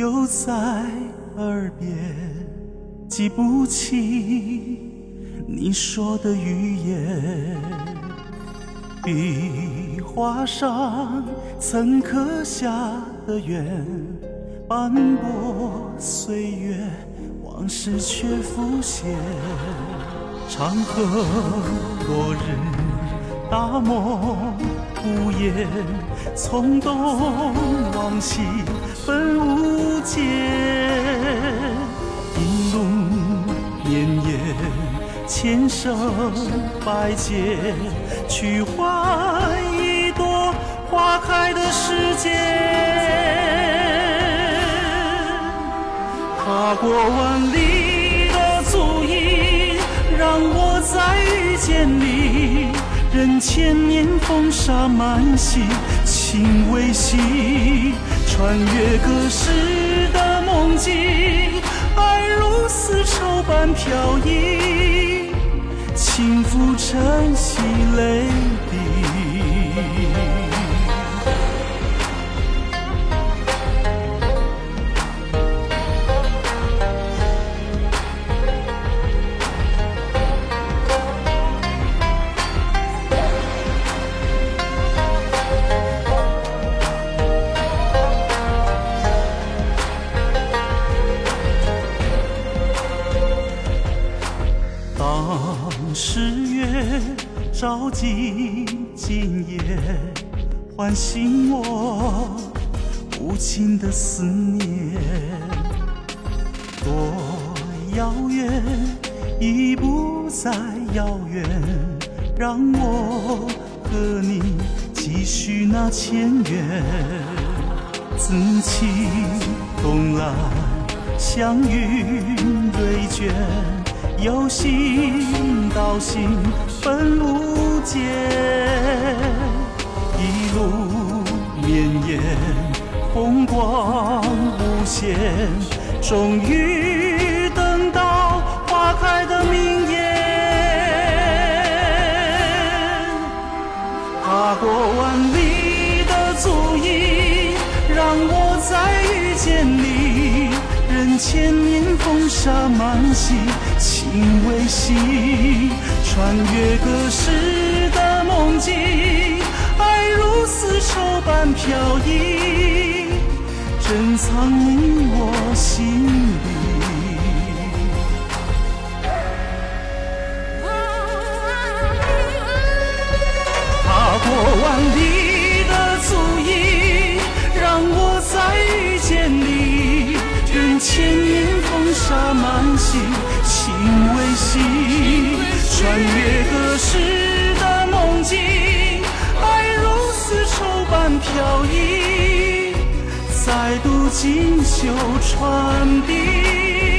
又在耳边，记不起你说的语言。笔画上曾刻下的缘，斑驳岁月，往事却浮现。长河落日，大梦无言，从东往西分无间。一路绵延，千生百劫，去换一朵花开的世界。踏过万里的足印，让我再遇见你。任千年风沙满袭，情未息。穿越隔世的梦境，爱如丝绸般飘逸，轻抚晨曦泪滴。十月照进今夜，唤醒我无尽的思念。多遥远，已不再遥远，让我和你继续那前缘。自起东来，祥云瑞卷。由心到心，分无间，一路绵延，风光无限，终于等到花开的明艳。踏过万里的足印，让我再遇见你。任千年风沙满袭，情未息。穿越隔世的梦境，爱如丝绸般飘逸，珍藏你我心里。千年风沙满心，情未息。穿越隔世的梦境，爱如丝绸般飘逸，再度锦绣传递。